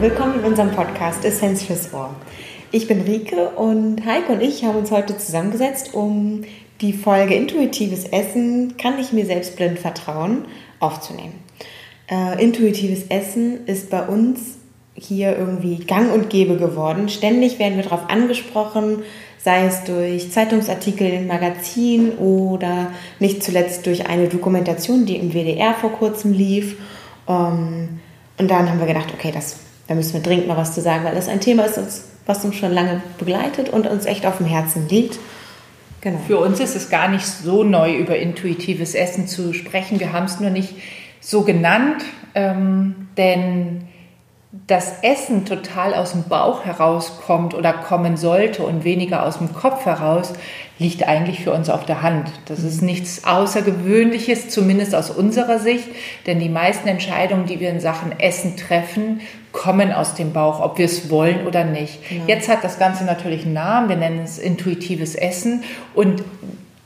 willkommen in unserem Podcast Essenz fürs Ohr. Ich bin Rike und Heike und ich haben uns heute zusammengesetzt, um die Folge Intuitives Essen, kann ich mir selbst blind vertrauen, aufzunehmen. Äh, intuitives Essen ist bei uns hier irgendwie gang und gäbe geworden. Ständig werden wir darauf angesprochen, sei es durch Zeitungsartikel im Magazin oder nicht zuletzt durch eine Dokumentation, die im WDR vor kurzem lief. Um, und dann haben wir gedacht, okay, das, da müssen wir dringend mal was zu sagen, weil das ein Thema ist, was uns schon lange begleitet und uns echt auf dem Herzen liegt. Genau. Für uns ist es gar nicht so neu, über intuitives Essen zu sprechen. Wir haben es nur nicht so genannt, ähm, denn das Essen total aus dem Bauch herauskommt oder kommen sollte und weniger aus dem Kopf heraus, liegt eigentlich für uns auf der Hand. Das ist mhm. nichts Außergewöhnliches, zumindest aus unserer Sicht, denn die meisten Entscheidungen, die wir in Sachen Essen treffen, kommen aus dem Bauch, ob wir es wollen oder nicht. Genau. Jetzt hat das Ganze natürlich einen Namen, wir nennen es intuitives Essen und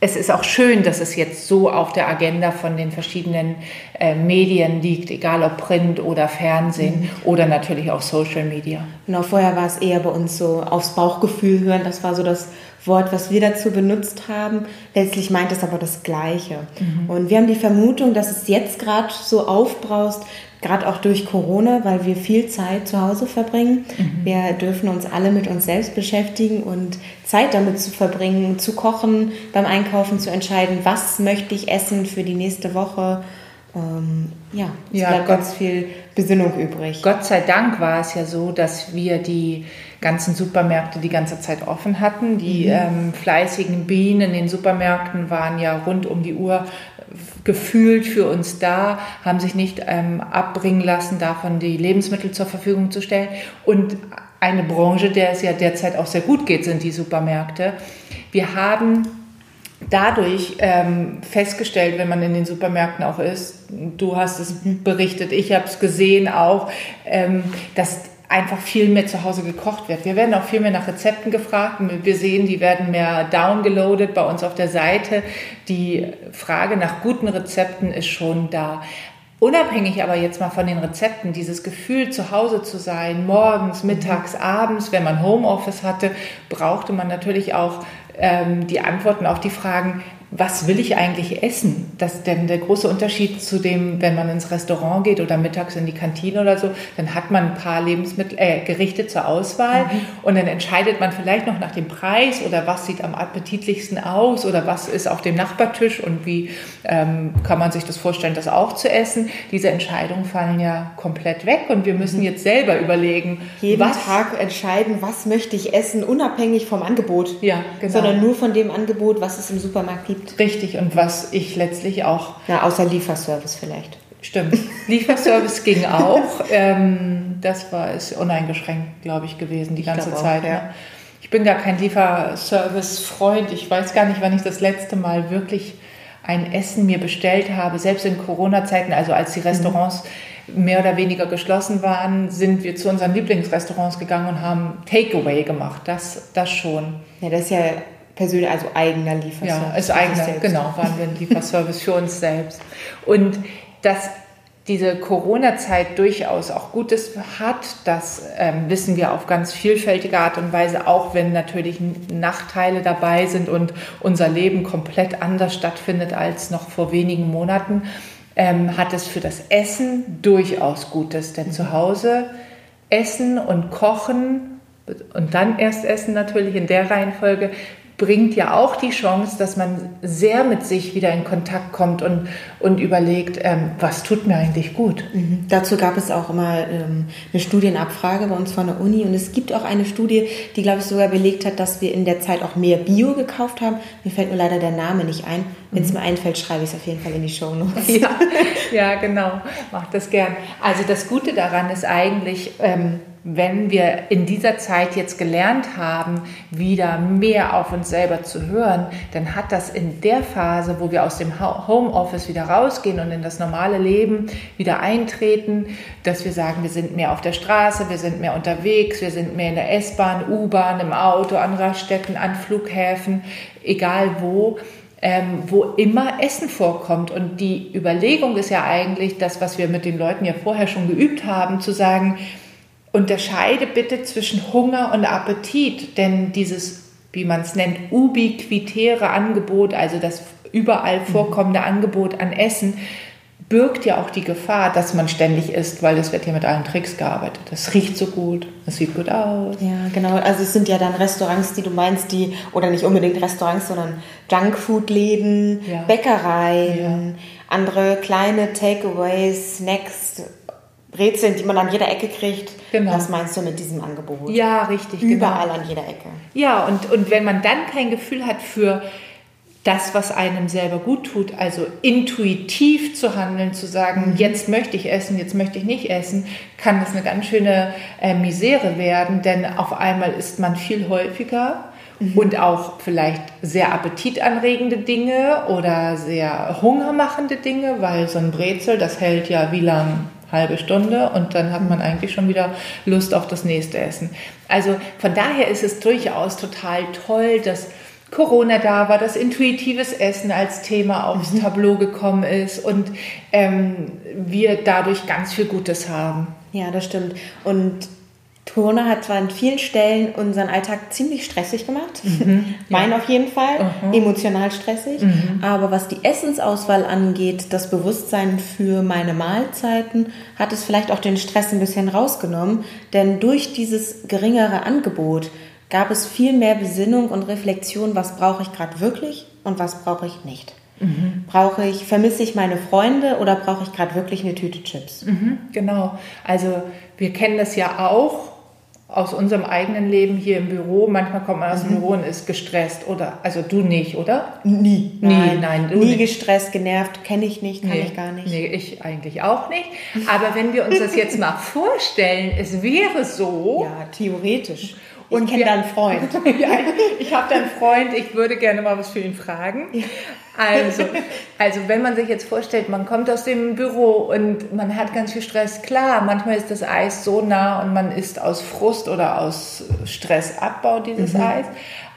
es ist auch schön, dass es jetzt so auf der Agenda von den verschiedenen äh, Medien liegt, egal ob Print oder Fernsehen mhm. oder natürlich auch Social Media. Genau, vorher war es eher bei uns so aufs Bauchgefühl hören. Das war so das Wort, was wir dazu benutzt haben. Letztlich meint es aber das Gleiche. Mhm. Und wir haben die Vermutung, dass es jetzt gerade so aufbraust, gerade auch durch Corona, weil wir viel Zeit zu Hause verbringen. Mhm. Wir dürfen uns alle mit uns selbst beschäftigen und Zeit damit zu verbringen, zu kochen, beim Einkaufen zu entscheiden, was möchte ich essen für die nächste Woche. Ähm, ja, es ja, bleibt Gott, ganz viel Besinnung übrig. Gott sei Dank war es ja so, dass wir die ganzen Supermärkte die ganze Zeit offen hatten. Die mhm. ähm, fleißigen Bienen in den Supermärkten waren ja rund um die Uhr gefühlt für uns da, haben sich nicht ähm, abbringen lassen, davon die Lebensmittel zur Verfügung zu stellen. Und eine Branche, der es ja derzeit auch sehr gut geht, sind die Supermärkte. Wir haben dadurch ähm, festgestellt, wenn man in den Supermärkten auch ist, du hast es berichtet, ich habe es gesehen auch, ähm, dass einfach viel mehr zu Hause gekocht wird. Wir werden auch viel mehr nach Rezepten gefragt. Wir sehen, die werden mehr downgeloadet bei uns auf der Seite. Die Frage nach guten Rezepten ist schon da. Unabhängig aber jetzt mal von den Rezepten, dieses Gefühl, zu Hause zu sein, morgens, mittags, abends, wenn man Homeoffice hatte, brauchte man natürlich auch ähm, die Antworten auf die Fragen, was will ich eigentlich essen? Das ist denn der große Unterschied zu dem, wenn man ins Restaurant geht oder mittags in die Kantine oder so, dann hat man ein paar Lebensmittel, äh, Gerichte zur Auswahl mhm. und dann entscheidet man vielleicht noch nach dem Preis oder was sieht am appetitlichsten aus oder was ist auf dem Nachbartisch und wie ähm, kann man sich das vorstellen, das auch zu essen. Diese Entscheidungen fallen ja komplett weg und wir müssen mhm. jetzt selber überlegen, jeden was, Tag entscheiden, was möchte ich essen, unabhängig vom Angebot, ja, genau. sondern nur von dem Angebot, was es im Supermarkt gibt gibt. Richtig, und was ich letztlich auch. Ja, außer Lieferservice vielleicht. Stimmt. Lieferservice ging auch. Ähm, das war ist uneingeschränkt, glaube ich, gewesen die ganze Zeit. Auch, ja. Ne? Ich bin gar kein Lieferservice-Freund. Ich weiß gar nicht, wann ich das letzte Mal wirklich ein Essen mir bestellt habe. Selbst in Corona-Zeiten, also als die. Restaurants mhm. mehr oder weniger geschlossen waren, sind wir zu unseren Lieblingsrestaurants gegangen und haben Takeaway gemacht. Das, das schon. Ja, das ist ja persönlich, also eigener Lieferservice. Ja, ist eigener, genau, waren wir ein Lieferservice für uns selbst. Und dass diese Corona-Zeit durchaus auch Gutes hat, das ähm, wissen wir auf ganz vielfältige Art und Weise, auch wenn natürlich Nachteile dabei sind und unser Leben komplett anders stattfindet als noch vor wenigen Monaten, ähm, hat es für das Essen durchaus Gutes. Denn zu Hause essen und kochen und dann erst essen natürlich in der Reihenfolge bringt ja auch die Chance, dass man sehr mit sich wieder in Kontakt kommt und, und überlegt, ähm, was tut mir eigentlich gut. Mhm. Dazu gab es auch immer ähm, eine Studienabfrage bei uns von der Uni und es gibt auch eine Studie, die, glaube ich, sogar belegt hat, dass wir in der Zeit auch mehr Bio gekauft haben. Mir fällt nur leider der Name nicht ein. Wenn es mhm. mir einfällt, schreibe ich es auf jeden Fall in die Show Notes. Ja, ja, genau. Macht das gern. Also das Gute daran ist eigentlich, ähm, wenn wir in dieser Zeit jetzt gelernt haben, wieder mehr auf uns selber zu hören, dann hat das in der Phase, wo wir aus dem Homeoffice wieder rausgehen und in das normale Leben wieder eintreten, dass wir sagen, wir sind mehr auf der Straße, wir sind mehr unterwegs, wir sind mehr in der S-Bahn, U-Bahn, im Auto, an Raststätten, an Flughäfen, egal wo. Ähm, wo immer Essen vorkommt. Und die Überlegung ist ja eigentlich das, was wir mit den Leuten ja vorher schon geübt haben, zu sagen, unterscheide bitte zwischen Hunger und Appetit, denn dieses, wie man es nennt, ubiquitäre Angebot, also das überall vorkommende Angebot an Essen, birgt ja auch die Gefahr, dass man ständig isst, weil es wird ja mit allen Tricks gearbeitet. Das riecht so gut, das sieht gut aus. Ja, genau. Also es sind ja dann Restaurants, die du meinst, die, oder nicht unbedingt Restaurants, sondern Junkfood-Läden, ja. Bäckereien, ja. andere kleine Takeaways, Snacks, Brezeln, die man an jeder Ecke kriegt. Genau. Das meinst du mit diesem Angebot? Ja, richtig. Überall genau. an jeder Ecke. Ja, und, und wenn man dann kein Gefühl hat für das, was einem selber gut tut, also intuitiv zu handeln, zu sagen, mhm. jetzt möchte ich essen, jetzt möchte ich nicht essen, kann das eine ganz schöne äh, Misere werden, denn auf einmal isst man viel häufiger mhm. und auch vielleicht sehr appetitanregende Dinge oder sehr hungermachende Dinge, weil so ein Brezel, das hält ja wie lang? Halbe Stunde und dann hat man eigentlich schon wieder Lust auf das nächste Essen. Also von daher ist es durchaus total toll, dass Corona da war, dass intuitives Essen als Thema aufs mhm. Tableau gekommen ist und ähm, wir dadurch ganz viel Gutes haben. Ja, das stimmt. Und Corona hat zwar an vielen Stellen unseren Alltag ziemlich stressig gemacht, mhm, mein ja. auf jeden Fall, mhm. emotional stressig, mhm. aber was die Essensauswahl angeht, das Bewusstsein für meine Mahlzeiten, hat es vielleicht auch den Stress ein bisschen rausgenommen, denn durch dieses geringere Angebot gab es viel mehr Besinnung und Reflexion, was brauche ich gerade wirklich und was brauche ich nicht. Mhm. Brauche ich, vermisse ich meine Freunde oder brauche ich gerade wirklich eine Tüte Chips? Mhm, genau. Also wir kennen das ja auch aus unserem eigenen Leben hier im Büro. Manchmal kommt man aus dem mhm. Büro und ist gestresst oder also du nicht, oder? Nie. Nein, nein, nie nicht. gestresst, genervt, kenne ich nicht, kann nee, ich gar nicht. Nee, ich eigentlich auch nicht. Aber wenn wir uns das jetzt mal vorstellen, es wäre so. Ja, theoretisch. Und ich kenne deinen Freund. ja, ich, ich habe deinen Freund, ich würde gerne mal was für ihn fragen. Also, also wenn man sich jetzt vorstellt, man kommt aus dem Büro und man hat ganz viel Stress, klar, manchmal ist das Eis so nah und man isst aus Frust oder aus Stressabbau dieses mhm. Eis.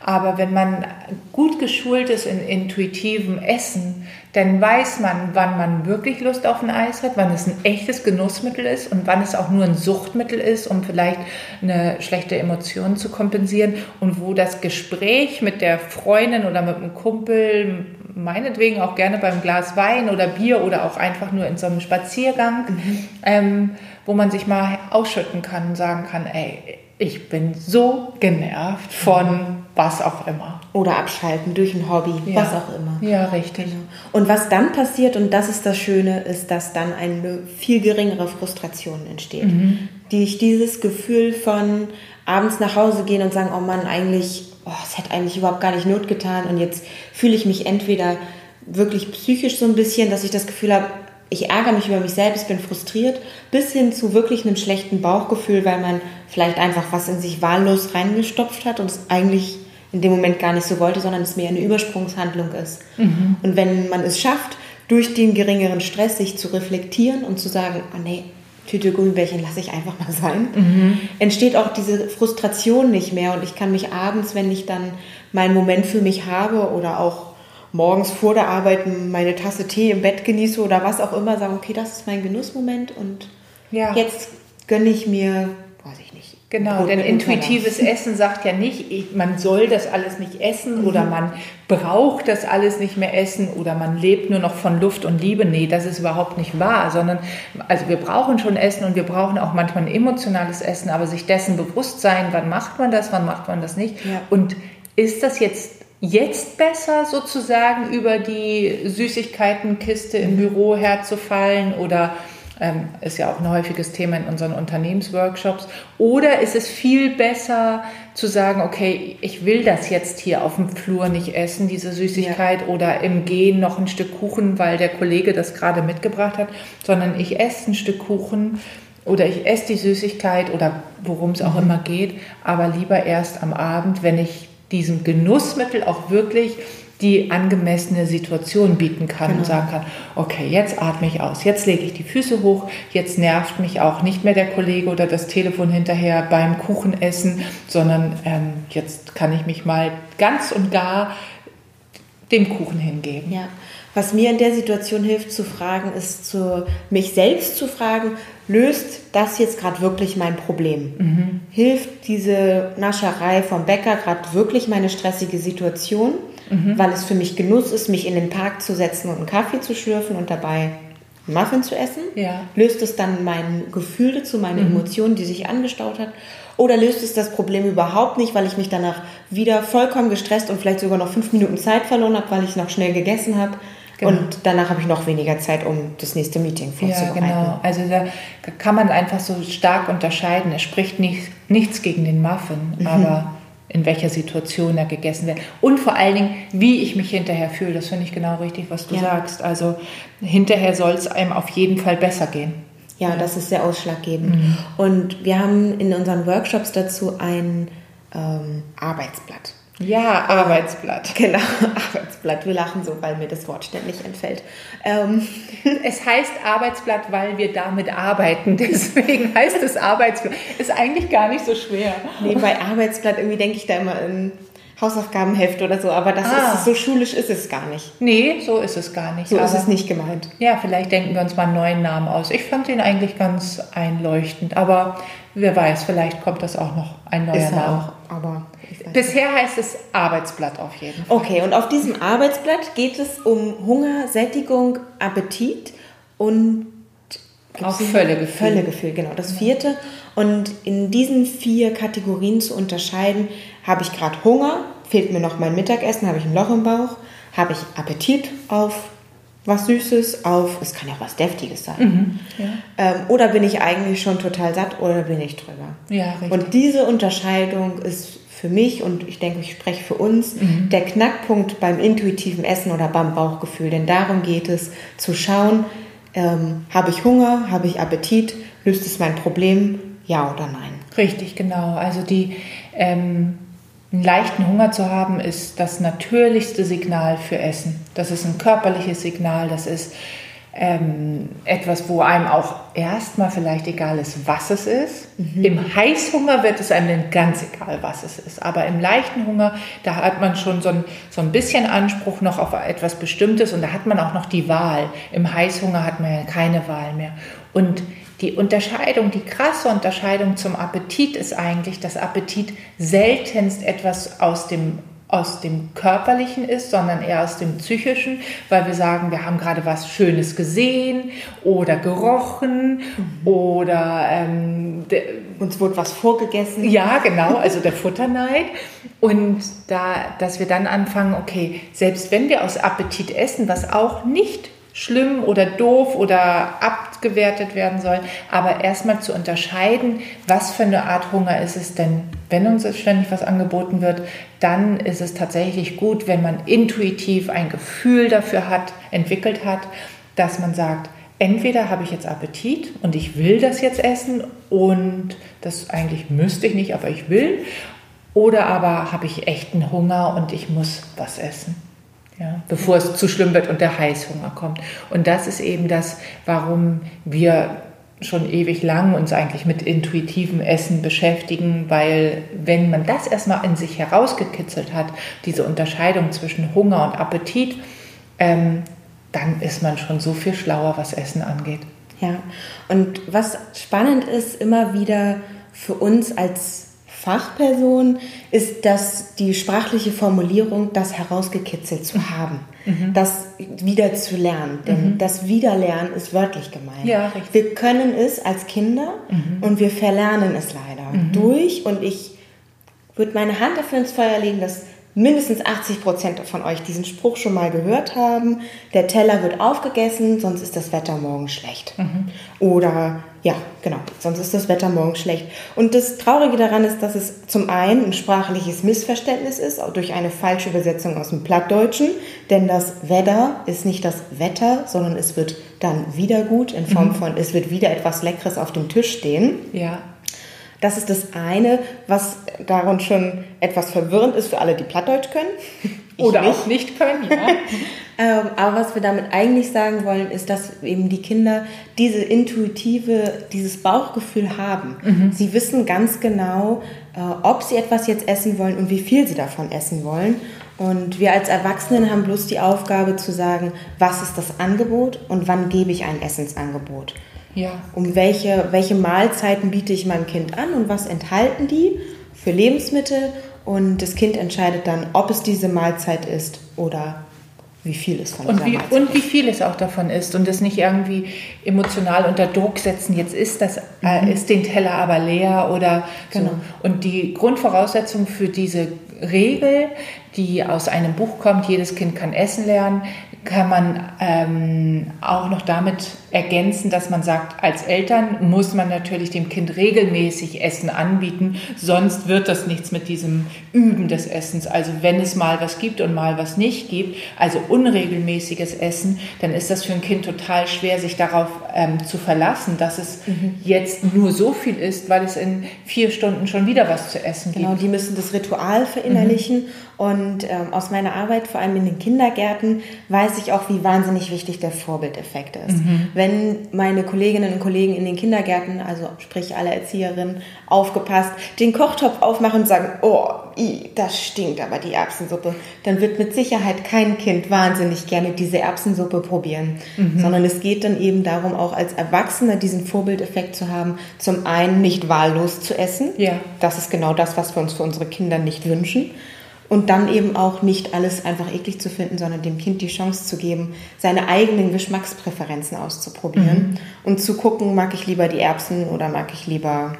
Aber wenn man gut geschult ist in intuitivem Essen, dann weiß man, wann man wirklich Lust auf ein Eis hat, wann es ein echtes Genussmittel ist und wann es auch nur ein Suchtmittel ist, um vielleicht eine schlechte Emotion zu kompensieren und wo das Gespräch mit der Freundin oder mit einem Kumpel, meinetwegen auch gerne beim Glas Wein oder Bier oder auch einfach nur in so einem Spaziergang, mhm. ähm, wo man sich mal ausschütten kann und sagen kann, ey, ich bin so genervt von was auch immer. Oder abschalten durch ein Hobby, ja. was auch immer. Ja, richtig. Genau. Und was dann passiert, und das ist das Schöne, ist, dass dann eine viel geringere Frustration entsteht. Mhm. Die ich dieses Gefühl von abends nach Hause gehen und sagen, oh Mann, eigentlich, oh, es hätte eigentlich überhaupt gar nicht Not getan und jetzt fühle ich mich entweder wirklich psychisch so ein bisschen, dass ich das Gefühl habe, ich ärgere mich über mich selbst, bin frustriert, bis hin zu wirklich einem schlechten Bauchgefühl, weil man vielleicht einfach was in sich wahllos reingestopft hat und es eigentlich in dem Moment gar nicht so wollte, sondern es mehr eine Übersprungshandlung ist. Mhm. Und wenn man es schafft, durch den geringeren Stress sich zu reflektieren und zu sagen, oh nee, Tüte Gummibärchen lasse ich einfach mal sein, mhm. entsteht auch diese Frustration nicht mehr und ich kann mich abends, wenn ich dann meinen Moment für mich habe oder auch morgens vor der Arbeit meine Tasse Tee im Bett genieße oder was auch immer, sagen, okay, das ist mein Genussmoment und ja. jetzt gönne ich mir. Genau, denn intuitives Essen sagt ja nicht, man soll das alles nicht essen mhm. oder man braucht das alles nicht mehr essen oder man lebt nur noch von Luft und Liebe. Nee, das ist überhaupt nicht wahr, sondern also wir brauchen schon Essen und wir brauchen auch manchmal ein emotionales Essen, aber sich dessen bewusst sein, wann macht man das, wann macht man das nicht ja. und ist das jetzt jetzt besser sozusagen über die Süßigkeitenkiste im Büro herzufallen oder ähm, ist ja auch ein häufiges Thema in unseren Unternehmensworkshops. Oder ist es viel besser zu sagen, okay, ich will das jetzt hier auf dem Flur nicht essen, diese Süßigkeit, ja. oder im Gehen noch ein Stück Kuchen, weil der Kollege das gerade mitgebracht hat, sondern ich esse ein Stück Kuchen oder ich esse die Süßigkeit oder worum es auch mhm. immer geht, aber lieber erst am Abend, wenn ich diesem Genussmittel auch wirklich die angemessene Situation bieten kann genau. und sagen kann, okay, jetzt atme ich aus, jetzt lege ich die Füße hoch, jetzt nervt mich auch nicht mehr der Kollege oder das Telefon hinterher beim Kuchenessen, sondern ähm, jetzt kann ich mich mal ganz und gar dem Kuchen hingeben. Ja. Was mir in der Situation hilft zu fragen, ist zu, mich selbst zu fragen, löst das jetzt gerade wirklich mein Problem? Hilft diese Nascherei vom Bäcker gerade wirklich meine stressige Situation, weil es für mich Genuss ist, mich in den Park zu setzen und einen Kaffee zu schlürfen und dabei Muffin zu essen? Ja. Löst es dann mein Gefühl dazu, meine Emotionen, die sich angestaut hat? Oder löst es das Problem überhaupt nicht, weil ich mich danach wieder vollkommen gestresst und vielleicht sogar noch fünf Minuten Zeit verloren habe, weil ich noch schnell gegessen habe? Genau. Und danach habe ich noch weniger Zeit, um das nächste Meeting Ja, vorzubereiten. genau. Also da kann man einfach so stark unterscheiden. Es spricht nicht, nichts gegen den Muffin, Mhm. aber in welcher Situation er gegessen wird. Und vor allen Dingen, wie ich mich hinterher fühle. Das finde ich genau richtig, was du Ja. sagst. Also hinterher soll es einem auf jeden Fall besser gehen. Ja, das ist sehr ausschlaggebend. Mhm. Und wir haben in unseren Workshops dazu ein ähm, Arbeitsblatt. Ja, Arbeitsblatt. Genau, Arbeitsblatt. Wir lachen so, weil mir das Wort ständig entfällt. Ähm, Es heißt Arbeitsblatt, weil wir damit arbeiten. Deswegen heißt es Arbeitsblatt. Ist eigentlich gar nicht so schwer. nee, bei Arbeitsblatt irgendwie denke ich da immer in Hausaufgabenheft oder so, aber das Ah. ist so schulisch ist es gar nicht. Nee, so ist es gar nicht. So ist es nicht gemeint. Ja, vielleicht denken wir uns mal einen neuen Namen aus. Ich fand den eigentlich ganz einleuchtend, aber wer weiß, vielleicht kommt das auch noch ein neuer Ist Name. auch, aber. Bisher heißt es Arbeitsblatt auf jeden Fall. Okay, und auf diesem Arbeitsblatt geht es um Hunger, Sättigung, Appetit und Auch Völlegefühl. Völlegefühl, genau, das vierte. Und in diesen vier Kategorien zu unterscheiden, habe ich gerade Hunger, fehlt mir noch mein Mittagessen, habe ich ein Loch im Bauch, habe ich Appetit auf was Süßes, auf, es kann ja auch was Deftiges sein. ähm, oder bin ich eigentlich schon total satt oder bin ich drüber? Ja, richtig. Und diese Unterscheidung ist für mich und ich denke, ich spreche für uns, der Knackpunkt beim intuitiven Essen oder beim Bauchgefühl. Denn darum geht es, zu schauen, ähm, habe ich Hunger, habe ich Appetit, löst es mein Problem, ja oder nein. Richtig, genau. Also die, ähm, einen leichten Hunger zu haben, ist das natürlichste Signal für Essen. Das ist ein körperliches Signal, das ist ähm, etwas, wo einem auch erstmal vielleicht egal ist, was es ist. Im Heißhunger wird es einem dann ganz egal, was es ist. Aber im leichten Hunger, da hat man schon so ein, so ein bisschen Anspruch noch auf etwas Bestimmtes und da hat man auch noch die Wahl. Im Heißhunger hat man ja keine Wahl mehr. Und die Unterscheidung, die krasse Unterscheidung zum Appetit ist eigentlich, dass Appetit seltenst etwas aus dem aus dem Körperlichen ist, sondern eher aus dem Psychischen, weil wir sagen, wir haben gerade was Schönes gesehen oder gerochen oder ähm, Uns wurde was vorgegessen. ja, genau, also der Futterneid. Und da, dass wir dann anfangen, okay, selbst wenn wir aus Appetit essen, was auch nicht schlimm oder doof oder abgewertet werden soll, aber erstmal zu unterscheiden, was für eine Art Hunger ist es denn, wenn uns ständig was angeboten wird, dann ist es tatsächlich gut, wenn man intuitiv ein Gefühl dafür hat, entwickelt hat, dass man sagt, entweder habe ich jetzt Appetit und ich will das jetzt essen und das eigentlich müsste ich nicht, aber ich will, oder aber habe ich echten Hunger und ich muss was essen. Ja, bevor es zu schlimm wird und der Heißhunger kommt. Und das ist eben das, warum wir schon ewig lang uns eigentlich mit intuitivem Essen beschäftigen, weil wenn man das erstmal in sich herausgekitzelt hat, diese Unterscheidung zwischen Hunger und Appetit, ähm, dann ist man schon so viel schlauer, was Essen angeht. Ja, und was spannend ist, immer wieder für uns als Fachperson, ist, dass die sprachliche Formulierung, das herausgekitzelt zu haben, das wieder zu lernen. Denn das Wiederlernen ist wörtlich gemeint. Ja, richtig. Wir können es als Kinder und wir verlernen es leider durch. Und ich würde meine Hand dafür ins Feuer legen, dass mindestens 80 Prozent von euch diesen Spruch schon mal gehört haben. Der Teller wird aufgegessen, sonst ist das Wetter morgen schlecht. Oder ja, genau, sonst ist das Wetter morgen schlecht. Und das Traurige daran ist, dass es zum einen ein sprachliches Missverständnis ist, auch durch eine falsche Übersetzung aus dem Plattdeutschen. Denn das Wetter ist nicht das Wetter, sondern es wird dann wieder gut in Form von, es wird wieder etwas Leckeres auf dem Tisch stehen. Ja, Das ist das eine, was daran schon etwas verwirrend ist für alle, die Plattdeutsch können. Oder nicht. auch nicht können, ja. Ähm, aber was wir damit eigentlich sagen wollen, ist, dass eben die Kinder diese intuitive, dieses Bauchgefühl haben. Sie wissen ganz genau, äh, ob sie etwas jetzt essen wollen und wie viel sie davon essen wollen. Und wir als Erwachsenen haben bloß die Aufgabe zu sagen, was ist das Angebot und wann gebe ich ein Essensangebot. Ja. Um welche, welche Mahlzeiten biete ich meinem Kind an und was enthalten die für Lebensmittel und das Kind entscheidet dann, ob es diese Mahlzeit ist oder wie viel es von und wie, Mahlzeit Und wie viel es auch davon ist und das nicht irgendwie emotional unter Druck setzen, jetzt ist das, äh, mhm. ist den Teller aber leer oder genau. so. Und die Grundvoraussetzung für diese Regel, die aus einem Buch kommt, jedes Kind kann essen lernen, kann man ähm, auch noch damit ergänzen, dass man sagt, als Eltern muss man natürlich dem Kind regelmäßig Essen anbieten, sonst wird das nichts mit diesem Üben des Essens. Also wenn es mal was gibt und mal was nicht gibt, also unregelmäßiges Essen, dann ist das für ein Kind total schwer, sich darauf ähm, zu verlassen, dass es mhm. jetzt nur so viel ist, weil es in vier Stunden schon wieder was zu essen genau, gibt. Genau, die müssen das Ritual verinnerlichen mhm. und ähm, aus meiner Arbeit, vor allem in den Kindergärten, weiß ich auch, wie wahnsinnig wichtig der Vorbildeffekt ist. Mhm wenn meine Kolleginnen und Kollegen in den Kindergärten, also sprich alle Erzieherinnen, aufgepasst, den Kochtopf aufmachen und sagen, oh, das stinkt aber die Erbsensuppe, dann wird mit Sicherheit kein Kind wahnsinnig gerne diese Erbsensuppe probieren, mhm. sondern es geht dann eben darum, auch als Erwachsener diesen Vorbildeffekt zu haben, zum einen nicht wahllos zu essen, ja. das ist genau das, was wir uns für unsere Kinder nicht wünschen, und dann eben auch nicht alles einfach eklig zu finden, sondern dem Kind die Chance zu geben, seine eigenen Geschmackspräferenzen auszuprobieren mhm. und zu gucken, mag ich lieber die Erbsen oder mag ich lieber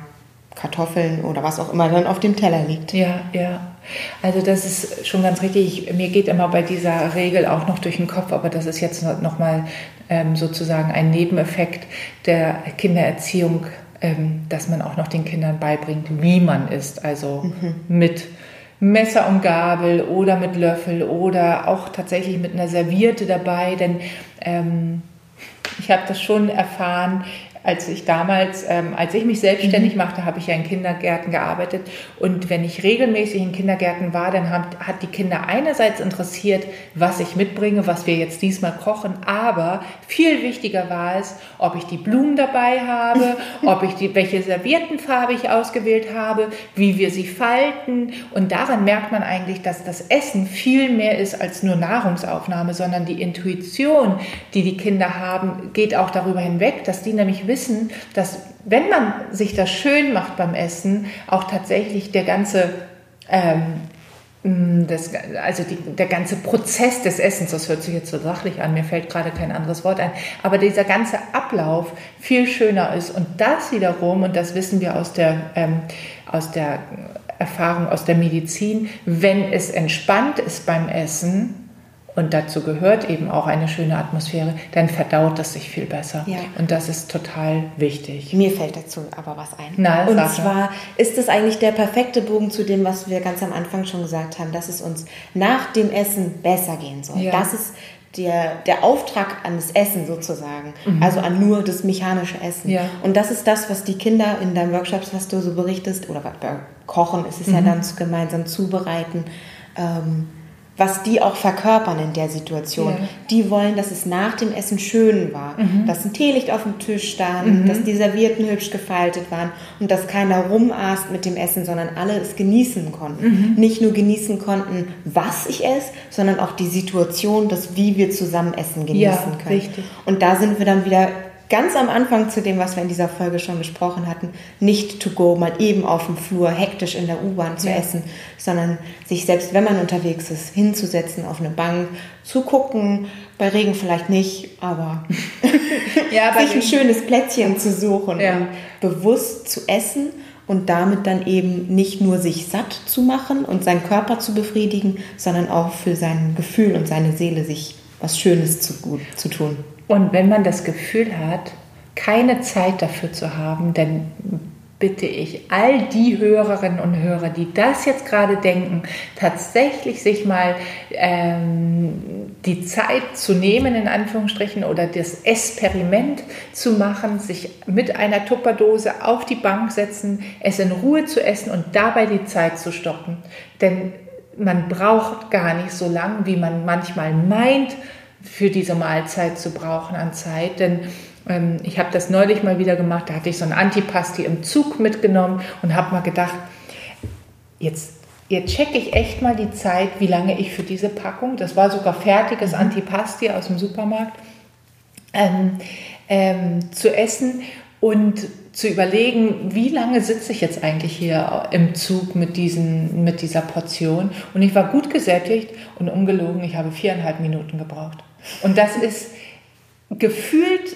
Kartoffeln oder was auch immer dann auf dem Teller liegt. Ja, ja. Also das ist schon ganz richtig. Ich, mir geht immer bei dieser Regel auch noch durch den Kopf, aber das ist jetzt nochmal ähm, sozusagen ein Nebeneffekt der Kindererziehung, ähm, dass man auch noch den Kindern beibringt, wie man isst. Also mhm. mit Messer und Gabel oder mit Löffel oder auch tatsächlich mit einer Serviette dabei, denn ähm, ich habe das schon erfahren, als ich damals, ähm, als ich mich selbstständig mhm. machte, habe ich ja in Kindergärten gearbeitet. Und wenn ich regelmäßig in Kindergärten war, dann hat, hat die Kinder einerseits interessiert, was ich mitbringe, was wir jetzt diesmal kochen. Aber viel wichtiger war es, ob ich die Blumen dabei habe, ob ich die, welche Serviettenfarbe ich ausgewählt habe, wie wir sie falten. Und daran merkt man eigentlich, dass das Essen viel mehr ist als nur Nahrungsaufnahme, sondern die Intuition, die die Kinder haben, geht auch darüber hinweg, dass die nämlich wissen, dass wenn man sich das schön macht beim Essen, auch tatsächlich der ganze ähm, mm, das, also die, der ganze Prozess des Essens, das hört sich jetzt so sachlich an, mir fällt gerade kein anderes Wort ein, aber dieser ganze Ablauf viel schöner ist. Und das wiederum, und das wissen wir aus der, ähm, aus der Erfahrung aus der Medizin, wenn es entspannt ist beim Essen, und dazu gehört eben auch eine schöne Atmosphäre, dann verdaut das sich viel besser. Ja. Und das ist total wichtig. Mir fällt dazu aber was ein. Na, und Sache. zwar ist es eigentlich der perfekte Bogen zu dem, was wir ganz am Anfang schon gesagt haben, dass es uns nach dem Essen besser gehen soll. Ja. Das ist der, der Auftrag an das Essen sozusagen, mhm. also an nur das mechanische Essen. Ja. Und das ist das, was die Kinder in deinen Workshops, was du so berichtest, oder bei Kochen ist es mhm. ja dann gemeinsam zubereiten. Ähm, was die auch verkörpern in der Situation. Ja. Die wollen, dass es nach dem Essen schön war, mhm. dass ein Teelicht auf dem Tisch stand, mhm. dass die Servierten hübsch gefaltet waren und dass keiner rumaßt mit dem Essen, sondern alle es genießen konnten. Mhm. Nicht nur genießen konnten, was ich esse, sondern auch die Situation, das wie wir zusammen essen genießen ja, können. Richtig. Und da sind wir dann wieder ganz am Anfang zu dem, was wir in dieser Folge schon besprochen hatten, nicht to go, mal eben auf dem Flur hektisch in der U-Bahn zu ja. essen, sondern sich selbst, wenn man unterwegs ist, hinzusetzen auf eine Bank, zu gucken, bei Regen vielleicht nicht, aber ja, sich ein schönes Plätzchen zu suchen ja. und bewusst zu essen und damit dann eben nicht nur sich satt zu machen und seinen Körper zu befriedigen, sondern auch für sein Gefühl und seine Seele sich was Schönes zu, gut, zu tun. Und wenn man das Gefühl hat, keine Zeit dafür zu haben, dann bitte ich all die Hörerinnen und Hörer, die das jetzt gerade denken, tatsächlich sich mal ähm, die Zeit zu nehmen, in Anführungsstrichen, oder das Experiment zu machen, sich mit einer Tupperdose auf die Bank setzen, es in Ruhe zu essen und dabei die Zeit zu stoppen. Denn man braucht gar nicht so lang, wie man manchmal meint, für diese Mahlzeit zu brauchen an Zeit. Denn ähm, ich habe das neulich mal wieder gemacht, da hatte ich so ein Antipasti im Zug mitgenommen und habe mal gedacht, jetzt, jetzt checke ich echt mal die Zeit, wie lange ich für diese Packung, das war sogar fertiges mhm. Antipasti aus dem Supermarkt, ähm, ähm, zu essen und zu überlegen, wie lange sitze ich jetzt eigentlich hier im Zug mit, diesen, mit dieser Portion. Und ich war gut gesättigt und ungelogen, ich habe viereinhalb Minuten gebraucht. Und das ist gefühlt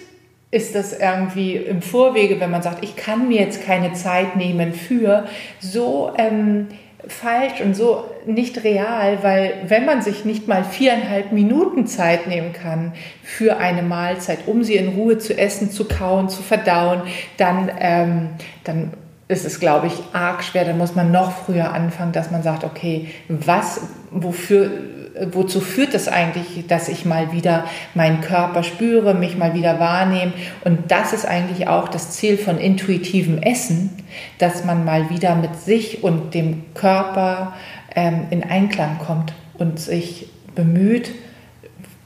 ist das irgendwie im Vorwege, wenn man sagt, ich kann mir jetzt keine Zeit nehmen für, so ähm, falsch und so nicht real, weil wenn man sich nicht mal viereinhalb Minuten Zeit nehmen kann für eine Mahlzeit, um sie in Ruhe zu essen, zu kauen, zu verdauen, dann, ähm, dann ist es, glaube ich, arg schwer. Dann muss man noch früher anfangen, dass man sagt, okay, was, wofür wozu führt es das eigentlich, dass ich mal wieder meinen Körper spüre, mich mal wieder wahrnehme. Und das ist eigentlich auch das Ziel von intuitivem Essen, dass man mal wieder mit sich und dem Körper ähm, in Einklang kommt und sich bemüht,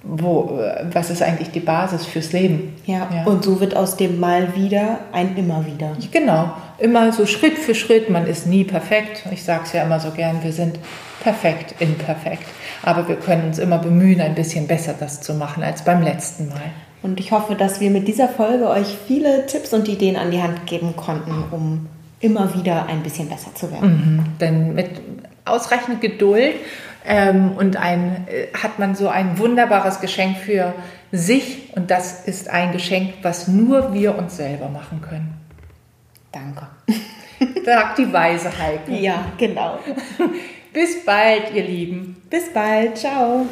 wo, was ist eigentlich die Basis fürs Leben? Ja, ja, und so wird aus dem Mal wieder ein immer wieder. Genau, immer so Schritt für Schritt. Man ist nie perfekt. Ich sage es ja immer so gern, wir sind perfekt, imperfekt. Aber wir können uns immer bemühen, ein bisschen besser das zu machen als beim letzten Mal. Und ich hoffe, dass wir mit dieser Folge euch viele Tipps und Ideen an die Hand geben konnten, um immer wieder ein bisschen besser zu werden. Mhm, denn mit ausreichend Geduld ähm, und ein, äh, hat man so ein wunderbares Geschenk für sich und das ist ein Geschenk, was nur wir uns selber machen können. Danke. Sagt die weise Heike. Ja, genau. Bis bald, ihr Lieben. Bis bald. Ciao.